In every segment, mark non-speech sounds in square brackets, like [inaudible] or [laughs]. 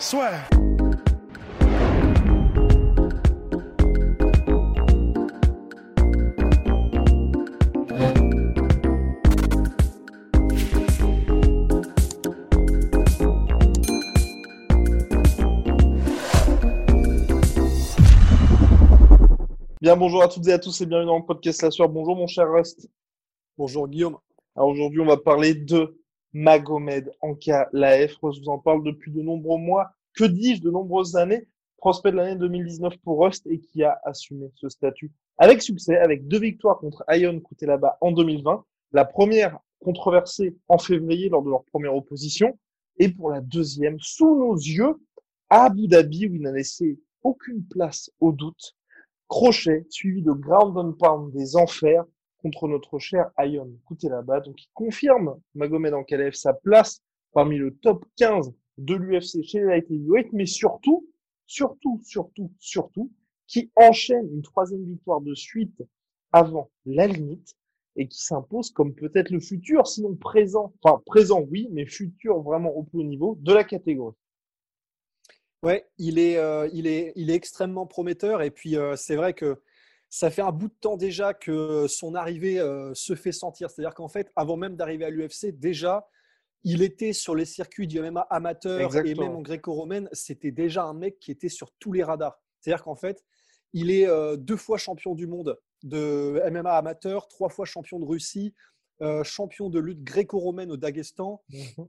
Soit. Bien, bonjour à toutes et à tous et bienvenue dans le podcast La Soir. Bonjour mon cher Rust. Bonjour Guillaume. Alors aujourd'hui, on va parler de Magomed Anka Laef. Rust vous en parle depuis de nombreux mois, que dis-je, de nombreuses années? Prospect de l'année 2019 pour Rust et qui a assumé ce statut avec succès, avec deux victoires contre Ion là-bas en 2020. La première controversée en février lors de leur première opposition et pour la deuxième sous nos yeux à Abu Dhabi où il n'a laissé aucune place au doute crochet suivi de ground and pound des enfers contre notre cher Écoutez là-bas. Donc, il confirme Magomed Ankalaev sa place parmi le top 15 de l'UFC chez les light mais surtout, surtout, surtout, surtout, qui enchaîne une troisième victoire de suite avant la limite et qui s'impose comme peut-être le futur, sinon présent, enfin présent oui, mais futur vraiment au plus haut niveau de la catégorie. Ouais, il est, euh, il est, il est extrêmement prometteur. Et puis, euh, c'est vrai que ça fait un bout de temps déjà que son arrivée euh, se fait sentir. C'est-à-dire qu'en fait, avant même d'arriver à l'UFC, déjà, il était sur les circuits du MMA amateur et même en gréco-romaine. C'était déjà un mec qui était sur tous les radars. C'est-à-dire qu'en fait, il est deux fois champion du monde de MMA amateur, trois fois champion de Russie, champion de lutte gréco-romaine au Daghestan. Mmh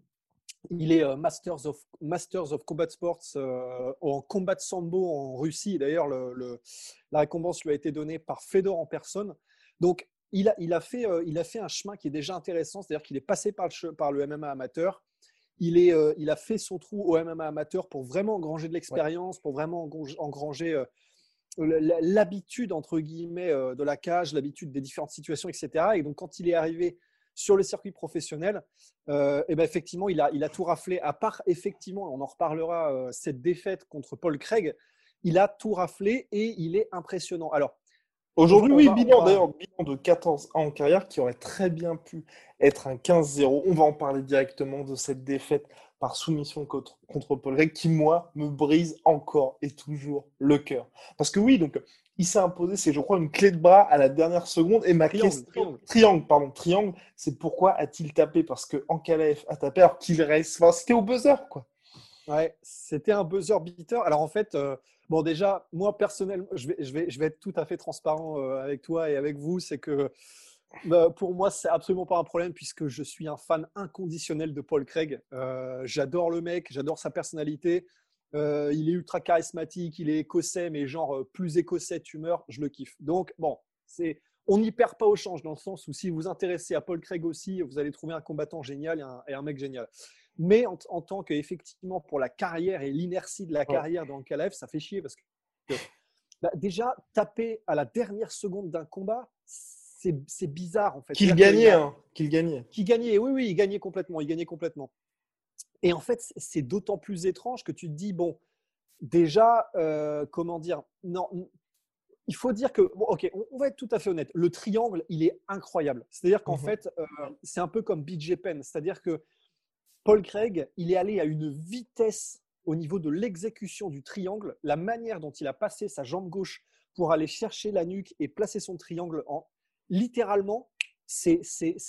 il est euh, Masters, of, Masters of Combat Sports euh, en combat de sambo en Russie. D'ailleurs, la récompense lui a été donnée par Fedor en personne. Donc, il a, il a, fait, euh, il a fait un chemin qui est déjà intéressant, c'est-à-dire qu'il est passé par le, par le MMA amateur. Il, est, il a fait son trou au MMA amateur pour vraiment engranger de l'expérience, pour vraiment engranger l'habitude, entre guillemets, de la cage, l'habitude des différentes situations, etc. Et donc, quand il est arrivé sur le circuit professionnel, euh, et ben effectivement, il a, il a tout raflé. À part, effectivement, on en reparlera, euh, cette défaite contre Paul Craig, il a tout raflé et il est impressionnant. Alors, Aujourd'hui, oui, bilan d'ailleurs, bilan de 14 ans en carrière qui aurait très bien pu être un 15-0. On va en parler directement de cette défaite par soumission contre, contre Paul Craig qui, moi, me brise encore et toujours le cœur. Parce que oui, donc il s'est imposé, c'est je crois une clé de bras à la dernière seconde. Et ma triangle, question, triangle, pardon, triangle, c'est pourquoi a-t-il tapé? Parce que Ankalaev a tapé alors qu'il reste, enfin, c'était au buzzer quoi. Ouais, c'était un buzzer beater. Alors en fait, euh, bon déjà, moi personnellement, je vais, je vais, je vais être tout à fait transparent euh, avec toi et avec vous, c'est que bah, pour moi, c'est absolument pas un problème puisque je suis un fan inconditionnel de Paul Craig. Euh, j'adore le mec, j'adore sa personnalité. Euh, il est ultra charismatique, il est écossais, mais genre euh, plus écossais, tumeur, je le kiffe. Donc, bon, c'est, on n'y perd pas au change dans le sens où si vous vous intéressez à Paul Craig aussi, vous allez trouver un combattant génial et un, mec génial. Mais en, tant qu'effectivement, pour la carrière et l'inertie de la carrière dans le Calef, ça fait chier parce que bah, déjà, taper à la dernière seconde d'un combat, c'est bizarre en fait. Qu'il gagnait, hein, qu'il gagnait. Qu'il gagnait, oui, oui, il gagnait complètement, il gagnait complètement. Et en fait, c'est d'autant plus étrange que tu te dis, bon, déjà, euh, comment dire, non, il faut dire que, bon, ok, on, va être tout à fait honnête, le triangle, il est incroyable. C'est-à-dire qu'en mmh fait, euh, c'est un peu comme BJ Penn, c'est-à-dire que Paul Craig, il est allé à une vitesse au niveau de l'exécution du triangle, la manière dont il a passé sa jambe gauche pour aller chercher la nuque et placer son triangle en, littéralement, c'est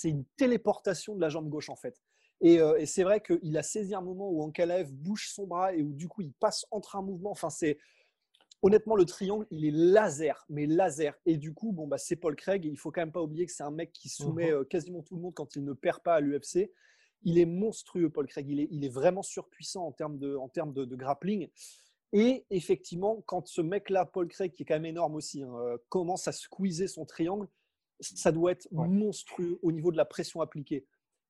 une téléportation de la jambe gauche en fait. Euh, et, c'est vrai qu'il a saisi un moment où Ankalaev bouge son bras et où du coup il passe entre un mouvement. Enfin, c'est honnêtement le triangle, il est laser, mais laser. Et du coup, bon bah c'est Paul Craig. il faut quand même pas oublier que c'est un mec qui soumet mhm. euh, quasiment tout le monde quand il ne perd pas à l'UFC. Il est monstrueux, Paul Craig. Il est, il est vraiment surpuissant en termes de, en termes de, grappling. Et effectivement, quand ce mec-là, Paul Craig, qui est quand même énorme aussi, hein, euh, commence à squeezer son triangle, ça doit être monstrueux au niveau de la pression appliquée.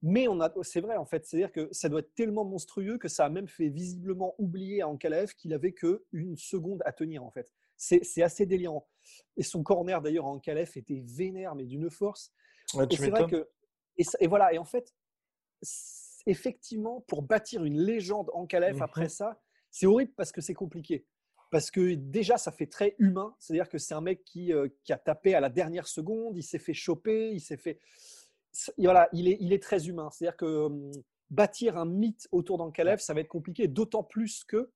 Mais on a, c'est vrai en fait, c'est-à-dire que ça doit être tellement monstrueux que ça a même fait visiblement oublier à Ankalaev qu'il avait que une seconde à tenir en fait. C'est assez délirant. Et son corner d'ailleurs en Ankalaev était vénère mais d'une force. et c'est vrai que et, voilà et en fait effectivement pour bâtir une légende en Ankalaev mmh après ça, c'est horrible parce que c'est compliqué. Parce que déjà, ça fait très humain. C'est-à-dire que c'est un mec qui, euh, qui, a tapé à la dernière seconde, il s'est fait choper, il s'est fait voilà, il est, il est très humain. C'est-à-dire que hum, bâtir un mythe autour d'Ankalev, ça va être compliqué, d'autant plus que,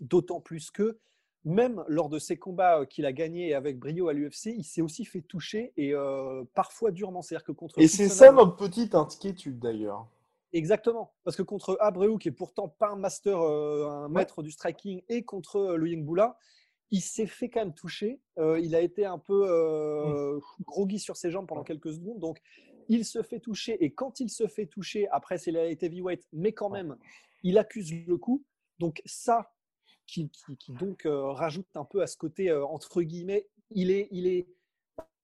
d'autant plus que, même lors de ses combats euh, qu'il a gagnés avec brio à l'UFC, il s'est aussi fait toucher et euh, parfois durement. C'est-à-dire que contre. Et c'est ça notre petite inquiétude d'ailleurs. Exactement, parce que contre Abreu, qui est pourtant pas un master, euh, un maître du striking, et contre le Yingboula, il s'est fait quand même toucher. il a été un peu mmh. groggy sur ses jambes pendant quelques secondes, donc il se fait toucher et quand il se fait toucher, après c'est la heavyweight, mais quand même, il accuse le coup. Donc ça, qui, donc euh, rajoute un peu à ce côté euh, entre guillemets, il est, il est,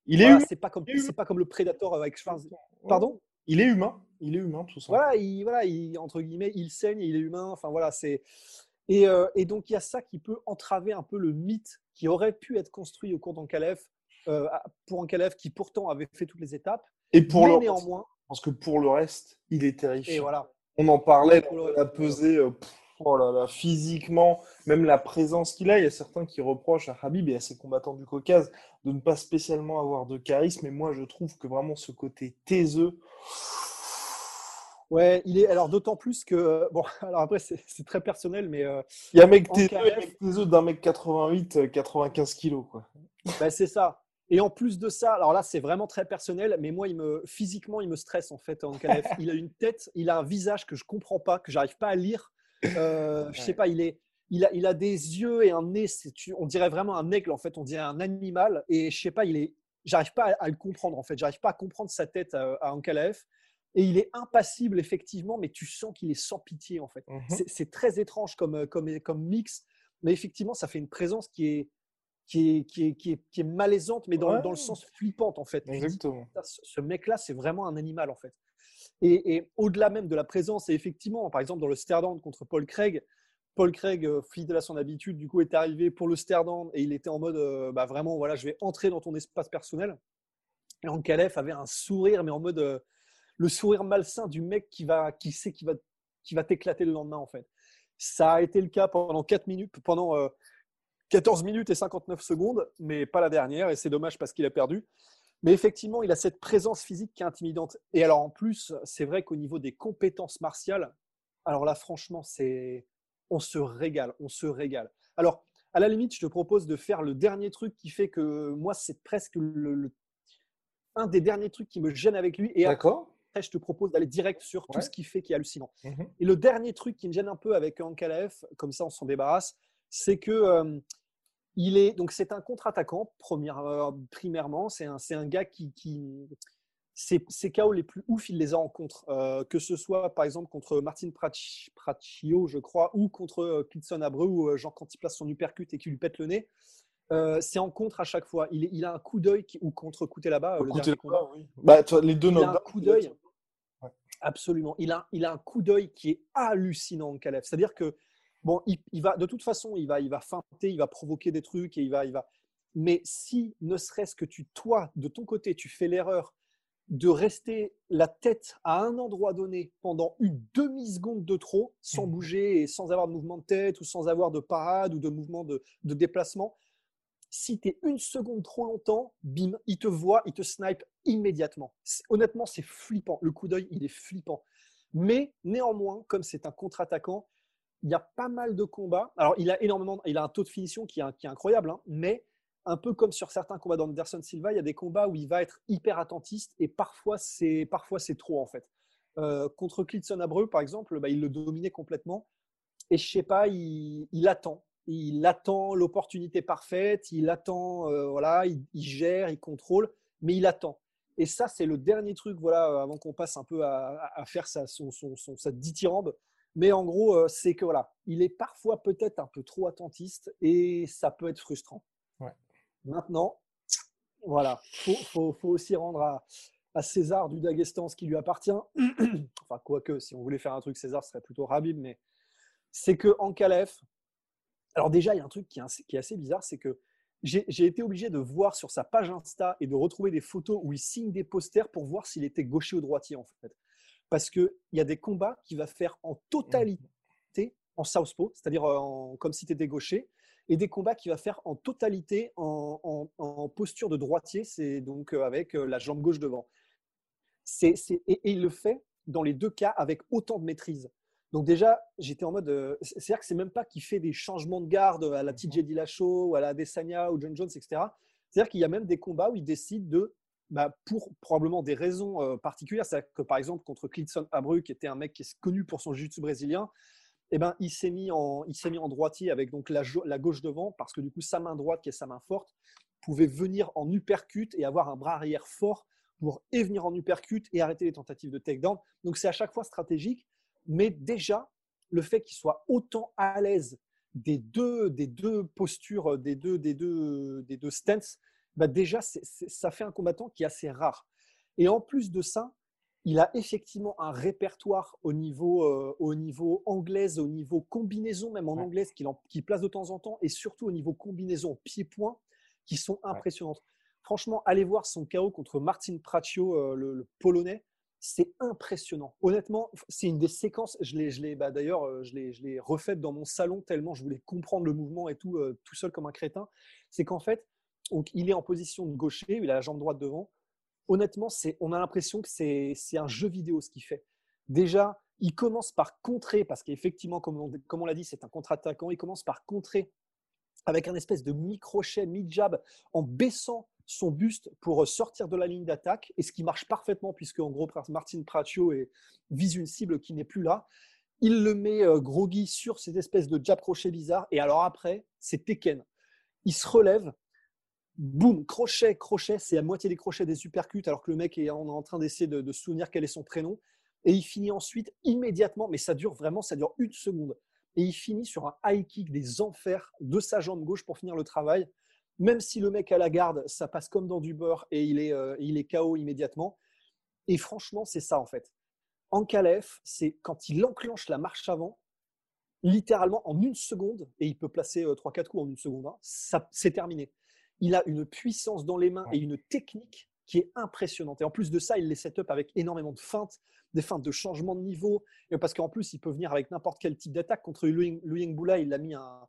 il est, c'est pas comme, c'est pas comme le Predator avec Schwarz. Pardon? Il est humain, il est humain tout ça. Voilà, il, voilà, il, entre guillemets, il saigne, il est humain. Enfin voilà, c'est et, euh, et, donc il y a ça qui peut entraver un peu le mythe qui aurait pu être construit au cours d'Ankalev pour Ankalev qui pourtant avait fait toutes les étapes et pour le néanmoins. Parce que pour le reste, il est terrifiant. Et voilà. On en parlait, la pesée, euh, oh là là, physiquement, même la présence qu'il a. Il y a certains qui reprochent à Habib et à ses combattants du Caucase de ne pas spécialement avoir de charisme. Et moi, je trouve que vraiment ce côté taiseux. Ouais, il est alors d'autant plus que euh, bon, [laughs] alors après c'est très personnel, mais euh, il y a un mec taiseux, d'un mec 88, 95 kilos quoi. Ben, c'est ça. Et en plus de ça, alors là, c'est vraiment très personnel, mais moi, il me, physiquement, il me stresse en fait en [laughs] KF. Il a une tête, il a un visage que je comprends pas, que j'arrive pas à lire. Euh, je sais pas, il est, il a, il a des yeux et un nez. On dirait vraiment un aigle en fait. On dirait un animal. Et je sais pas, il est, j'arrive pas à, le comprendre en fait. J'arrive pas à comprendre sa tête à, à Ankalaev. Et il est impassible effectivement, mais tu sens qu'il est sans pitié en fait. Mmh c'est très étrange comme, comme, comme mix, mais effectivement, ça fait une présence qui est qui est, qui est, qui est, qui est malaisante, mais dans, dans, le sens flippante, en fait. Exactement. Ce mec-là, c'est vraiment un animal, en fait. Et, et au-delà même de la présence, et effectivement, par exemple, dans le Sterdam contre Paul Craig, Paul Craig, euh, fidèle à son habitude, du coup, est arrivé pour le Sterdam et il était en mode, euh, bah, vraiment, voilà, je vais entrer dans ton espace personnel. Et Ankalev avait un sourire, mais en mode euh, le sourire malsain du mec qui, va, qui sait qu'il va, qui va t'éclater le lendemain, en fait. Ça a été le cas pendant 4 minutes, pendant 14 minutes et 59 secondes, mais pas la dernière, et c'est dommage parce qu'il a perdu. Mais effectivement, il a cette présence physique qui est intimidante. Et alors en plus, c'est vrai qu'au niveau des compétences martiales, alors là, franchement, c'est on se régale, on se régale. Alors, à la limite, je te propose de faire le dernier truc qui fait que moi, c'est presque le, un des derniers trucs qui me gêne avec lui. Et après, je te propose d'aller direct sur tout ce qui fait qui est hallucinant. Mhm. Et le dernier truc qui me gêne un peu avec Ankalaev, comme ça on s'en débarrasse, c'est que euh, il est donc c'est un contre-attaquant euh, primairement. C'est un, un gars qui, qui ses, KO les plus ouf, il les a en contre. Euh, que ce soit par exemple contre Martin Praccio, je crois, ou contre Clitson Abreu, ou genre quand il place son uppercut et qu'il lui pète le nez. c'est en contre à chaque fois. Il, il a un coup d'œil ou contre Couté là-bas. oui. bah, les deux il a un coup d'œil. Absolument. Il a, il a un coup d'œil qui est hallucinant en Calef. C'est-à-dire que Bon, il, va de toute façon, il va, il va feinter, il va provoquer des trucs et il va, il va. Mais si, ne serait-ce que tu, toi, de ton côté, tu fais l'erreur de rester la tête à un endroit donné pendant une demi-seconde de trop, sans mmh. bouger et sans avoir de mouvement de tête ou sans avoir de parade ou de mouvement de, de déplacement, si tu es une seconde trop longtemps, bim, il te voit, il te snipe immédiatement. Honnêtement, c'est flippant. Le coup d'œil, il est flippant. Mais néanmoins, comme c'est un contre-attaquant, il y a pas mal de combats. Alors, il a énormément, il a un taux de finition qui est, incroyable, hein, mais un peu comme sur certains combats d'Anderson Silva, il y a des combats où il va être hyper attentiste et parfois c'est parfois c'est trop en fait. Euh, contre Clitson Abreu, par exemple, bah, il le dominait complètement et je sais pas, il, attend, il attend l'opportunité parfaite, il attend, euh, voilà, il, gère, il contrôle, mais il attend. Et ça, c'est le dernier truc, voilà, avant qu'on passe un peu à, faire sa, son, sa. Mais en gros, euh, c'est que voilà, il est parfois peut-être un peu trop attentiste et ça peut être frustrant. Maintenant, voilà, faut, faut, faut, aussi rendre à, à César du Daghestan ce qui lui appartient. [clears throat] enfin, quoique, si on voulait faire un truc César, ce serait plutôt Rabib, mais c'est que en Calef, alors déjà, il y a un truc qui est assez bizarre, c'est que j'ai été obligé de voir sur sa page Insta et de retrouver des photos où il signe des posters pour voir s'il était gaucher ou droitier en fait. Parce qu'il y a des combats qu'il va faire en totalité en southpaw, c'est-à-dire comme si tu étais gaucher, et des combats qu'il va faire en totalité en, posture de droitier, c'est donc euh, avec euh, la jambe gauche devant. et, il le fait dans les deux cas avec autant de maîtrise. Donc déjà, j'étais en mode, euh, c'est-à-dire que c'est même pas qu'il fait des changements de garde à la TJ Dillashaw ou à la Adesanya ou John Jones, etc. C'est-à-dire qu'il y a même des combats où il décide de, bah, pour probablement des raisons euh, particulières, c'est-à-dire que par exemple contre Clitson Abru, qui était un mec qui est connu pour son jiu-jitsu brésilien, eh ben, il s'est mis en, mis en droitier avec donc la, la, gauche devant parce que du coup sa main droite qui est sa main forte pouvait venir en uppercut et avoir un bras arrière fort pour et venir en uppercut et arrêter les tentatives de takedown. Donc c'est à chaque fois stratégique mais déjà, le fait qu'il soit autant à l'aise des deux, des deux postures, des deux, des deux, des deux bah déjà, ça fait un combattant qui est assez rare. Et en plus de ça, il a effectivement un répertoire au niveau, euh, au niveau anglaise, au niveau combinaison, même en anglaise, qu'il place de temps en temps, et surtout au niveau combinaison pied-point, qui sont impressionnantes. Franchement, allez voir son KO contre Martin Praccio, euh, le, Polonais c'est impressionnant. Honnêtement, c'est une des séquences. Je l'ai, bah, d'ailleurs, euh, je l'ai, je l'ai refaite dans mon salon tellement je voulais comprendre le mouvement et tout, euh, tout seul comme un crétin. C'est qu'en fait, donc, il est en position de gaucher, il a la jambe droite devant. Honnêtement, c'est, on a l'impression que c'est, c'est un jeu vidéo ce qu'il fait. Déjà, il commence par contrer, parce qu'effectivement, comme on, comme on l'a dit, c'est un contre-attaquant. Il commence par contrer avec un espèce de mi-crochet, mi-jab, en baissant son buste pour sortir de la ligne d'attaque, et ce qui marche parfaitement, puisque en gros, Martin Pratio vise une cible qui n'est plus là. Il le met euh, groggy sur cette espèce de jab crochet bizarre, et alors après, c'est Tekken. Il se relève, boum, crochet, crochet, c'est à moitié des crochets des supercuts, alors que le mec est en, train d'essayer de, se souvenir quel est son prénom. Et il finit ensuite immédiatement, mais ça dure vraiment, ça dure une seconde. Et il finit sur un high kick des enfers de sa jambe gauche pour finir le travail même si le mec à la garde, ça passe comme dans du beurre et il est, euh, il est KO immédiatement. Et franchement, c'est ça en fait. En Calef, c'est quand il enclenche la marche avant, littéralement en une seconde, et il peut placer 3-4 euh, coups en une seconde, hein, c'est terminé. Il a une puissance dans les mains et une technique qui est impressionnante. Et en plus de ça, il les set up avec énormément de feintes, des feintes de changement de niveau, et parce qu'en plus, il peut venir avec n'importe quel type d'attaque. Contre Lu Boula, il a mis un,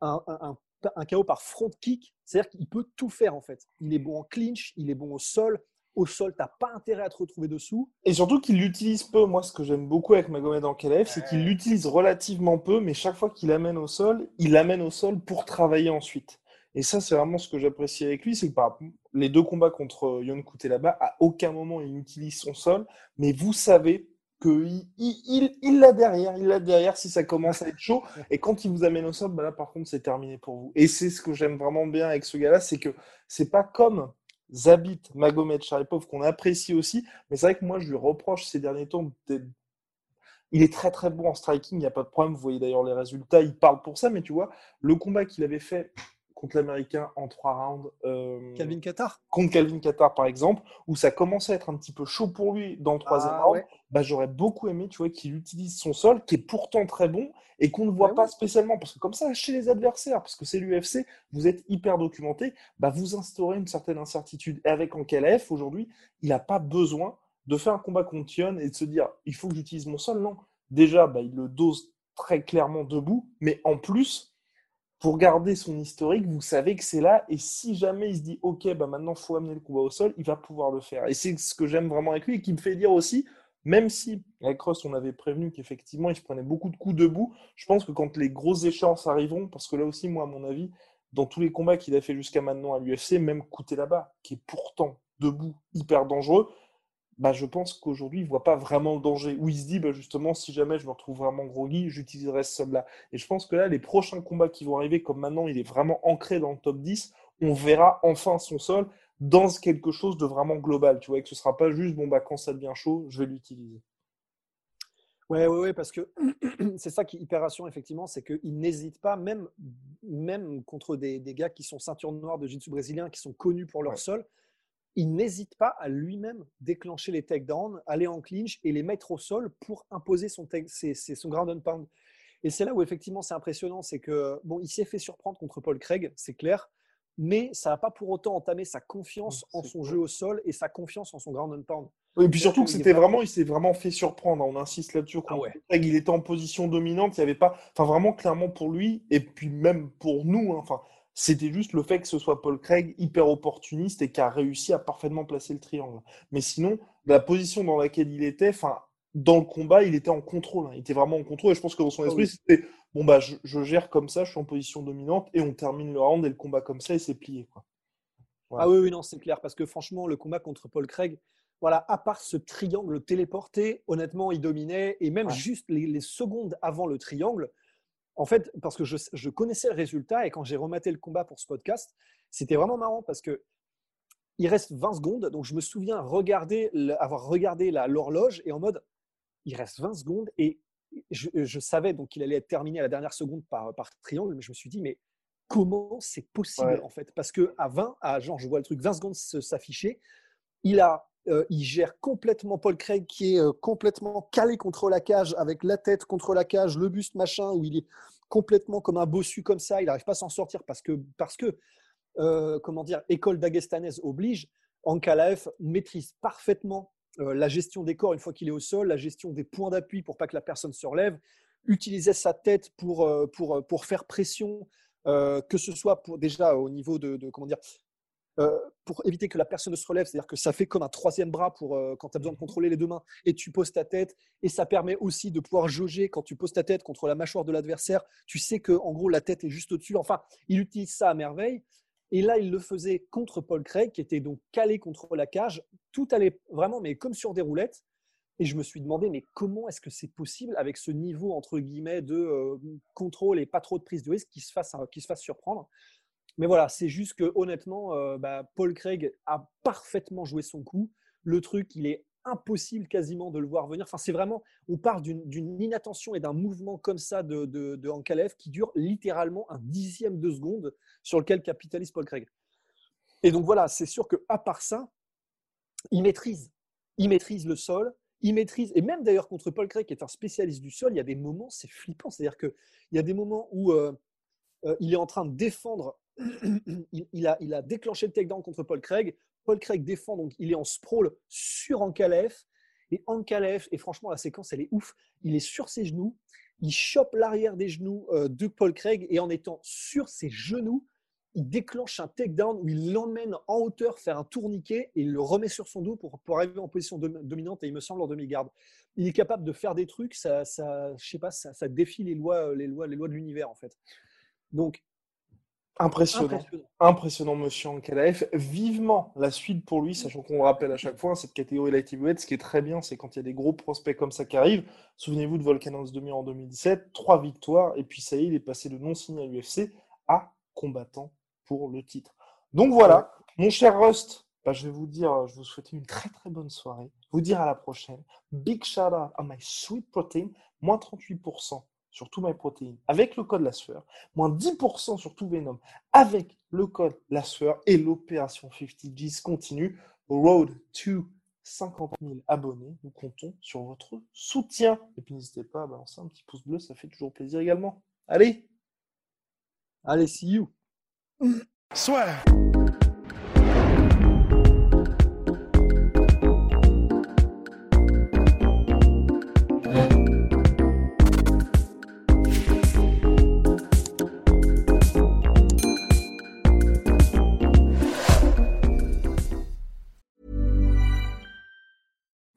un, un, un KO par front kick, c'est-à-dire qu'il peut tout faire en fait. Il est bon en clinch, il est bon au sol. Au sol, tu n'as pas intérêt à te retrouver dessous. Et surtout qu'il l'utilise peu. Moi, ce que j'aime beaucoup avec Magomed en KLF, c'est qu'il l'utilise relativement peu, mais chaque fois qu'il l'amène au sol, il l'amène au sol pour travailler ensuite. Et ça, c'est vraiment ce que j'apprécie avec lui, c'est que par les deux combats contre Yon là-bas, à aucun moment il utilise son sol, mais vous savez qu'il il, l'a derrière, il l'a derrière si ça commence à être chaud. Et quand il vous amène au sol, bah là par contre c'est terminé pour vous. Et c'est ce que j'aime vraiment bien avec ce gars-là, c'est que c'est pas comme Zabit, Magomed, Sharipov qu'on apprécie aussi, mais c'est vrai que moi je lui reproche ces derniers temps il est très très bon en striking, il n'y a pas de problème. Vous voyez d'ailleurs les résultats, il parle pour ça, mais tu vois, le combat qu'il avait fait contre l'Américain en trois rounds. Euh, Calvin Qatar? Contre Calvin Qatar, par exemple, où ça commençait à être un petit peu chaud pour lui dans le troisième ah, round. Bah, J'aurais beaucoup aimé tu vois, qu'il utilise son sol, qui est pourtant très bon, et qu'on ne voit pas spécialement. Parce que comme ça, chez les adversaires, parce que c'est l'UFC, vous êtes hyper documenté, bah, vous instaurez une certaine incertitude. Et avec Ankalaev, aujourd'hui, il n'a pas besoin de faire un combat contre Yon et de se dire, il faut que j'utilise mon sol. Non. Déjà, bah, il le dose très clairement debout, mais en plus, pour garder son historique, vous savez que c'est là. Et si jamais il se dit, OK, bah maintenant, faut amener le combat au sol, il va pouvoir le faire. Et c'est ce que j'aime vraiment avec lui et qui me fait dire aussi, même si avec Cross, on avait prévenu qu'effectivement, il se prenait beaucoup de coups debout, je pense que quand les grosses échéances arriveront, parce que là aussi, moi, à mon avis, dans tous les combats qu'il a fait jusqu'à maintenant à l'UFC, même Couté là-bas, qui est pourtant debout hyper dangereux, bah, je pense qu'aujourd'hui, il ne voit pas vraiment le danger. Où il se dit, bah, justement, si jamais je me retrouve vraiment groggy, j'utiliserai ce sol-là. Et je pense que là, les prochains combats qui vont arriver, comme maintenant, il est vraiment ancré dans le top 10, on verra enfin son sol dans quelque chose de vraiment global. Tu vois, et que ce ne sera pas juste, bon, bah, quand ça devient chaud, je vais l'utiliser. Ouais, ouais, ouais, parce que [clears throat] c'est ça qui est hyper rassurant, effectivement, c'est qu'il n'hésite pas, même, même contre des, des, gars qui sont ceinture noire de jiu-jitsu brésilien, qui sont connus pour leur sol, il n'hésite pas à lui-même déclencher les takedowns, aller en clinch et les mettre au sol pour imposer son, son ground and pound. Et c'est là où effectivement c'est impressionnant, c'est que bon, il s'est fait surprendre contre Paul Craig, c'est clair, mais ça n'a pas pour autant entamé sa confiance en son jeu au sol et sa confiance en son ground and pound. et puis surtout que c'était vraiment, il s'est vraiment fait surprendre. On insiste là-dessus. Ah Craig, il était en position dominante. Il n'y avait pas, enfin vraiment clairement pour lui et puis même pour nous. Hein, enfin, c'était juste le fait que ce soit Paul Craig hyper opportuniste et qui a réussi à parfaitement placer le triangle. Mais sinon, la position dans laquelle il était, enfin, dans le combat, il était en contrôle. Hein. Il était vraiment en contrôle. Et je pense que dans son ah esprit, c'était bon, bah, je, gère comme ça, je suis en position dominante et on termine le round et le combat comme ça et c'est plié. Quoi. Ah oui, oui, non, c'est clair. Parce que franchement, le combat contre Paul Craig, voilà, à part ce triangle téléporté, honnêtement, il dominait. Et même juste les, secondes avant le triangle, en fait, parce que je, connaissais le résultat et quand j'ai rematé le combat pour ce podcast, c'était vraiment marrant parce que il reste 20 secondes. Donc, je me souviens regarder, avoir regardé l'horloge et en mode, il reste 20 secondes et je, savais donc qu'il allait être terminé à la dernière seconde par, par triangle, mais je me suis dit, mais comment c'est possible en fait? Parce que à 20, à genre, je vois le truc 20 secondes s'afficher, il a euh, il gère complètement Paul Craig qui est euh, complètement calé contre la cage avec la tête contre la cage, le buste machin où il est complètement comme un bossu comme ça, il n'arrive pas à s'en sortir parce que parce que euh, comment dire école d'Agestanaise oblige. Ankalaev maîtrise parfaitement la gestion des corps une fois qu'il est au sol, la gestion des points d'appui pour pas que la personne se relève, utiliser sa tête pour, pour, pour faire pression, que ce soit pour, déjà au niveau de, comment dire, pour éviter que la personne ne se relève, c'est-à-dire que ça fait comme un troisième bras pour quand tu as besoin de contrôler les deux mains et tu poses ta tête. Et ça permet aussi de pouvoir jauger quand tu poses ta tête contre la mâchoire de l'adversaire. Tu sais que en gros la tête est juste au-dessus. Enfin, il utilise ça à merveille. Et là, il le faisait contre Paul Craig, qui était donc calé contre la cage. Tout allait vraiment, mais comme sur des roulettes. Et je me suis demandé, mais comment est-ce que c'est possible avec ce niveau, entre guillemets, de euh, contrôle et pas trop de prise de risque qui se fasse, qui se fasse surprendre? Mais voilà, c'est juste que honnêtement, euh, bah, Paul Craig a parfaitement joué son coup. Le truc, il est impossible quasiment de le voir venir. Enfin, c'est vraiment, on part d'une inattention et d'un mouvement comme ça de, de, Ankalev qui dure littéralement un dixième de seconde sur lequel capitalise Paul Craig. Et donc voilà, c'est sûr que à part ça, il maîtrise. Il maîtrise le sol, il maîtrise, et même d'ailleurs contre Paul Craig, qui est un spécialiste du sol, il y a des moments, c'est flippant. C'est-à-dire qu'il y a des moments où euh, euh, il est en train de défendre, [clears throat] il, a, déclenché le takedown contre Paul Craig. Paul Craig défend, donc il est en sprawl sur Ankalev. Et Ankalev, et franchement, la séquence, elle est ouf. Il est sur ses genoux, il chope l'arrière des genoux euh, de Paul Craig, et en étant sur ses genoux, il déclenche un takedown où il l'emmène en hauteur faire un tourniquet et il le remet sur son dos pour, arriver en position dominante et il me semble en demi-garde. Il est capable de faire des trucs, ça, ça je sais pas, ça, ça défie les lois, les lois, les lois de l'univers en fait. Donc Impressionnant. Impressionnant, monsieur Ankalaev. Vivement la suite pour lui, sachant qu'on le rappelle à chaque fois, cette catégorie light heavyweight, ce qui est très bien, c'est quand il y a des gros prospects comme ça qui arrivent. Souvenez-vous de Volkanovs demi en 2017, trois victoires, et puis ça y est, il est passé de non signé à l'UFC à combattant pour le titre. Donc voilà, mon cher Rust, bah, je vais vous dire, je vous souhaite une très très bonne soirée. Vous dire à la prochaine. Big shout out à my sweet protein, moins 38% sur tout MyProtein avec le code LASFEUR, moins 10% sur tout Venom avec le code LASFEUR et l'opération 50Gs continue. Road to 50 000 abonnés. Nous comptons sur votre soutien. Et puis n'hésitez pas à balancer un petit pouce bleu, ça fait toujours plaisir également. Allez Allez, see you Soit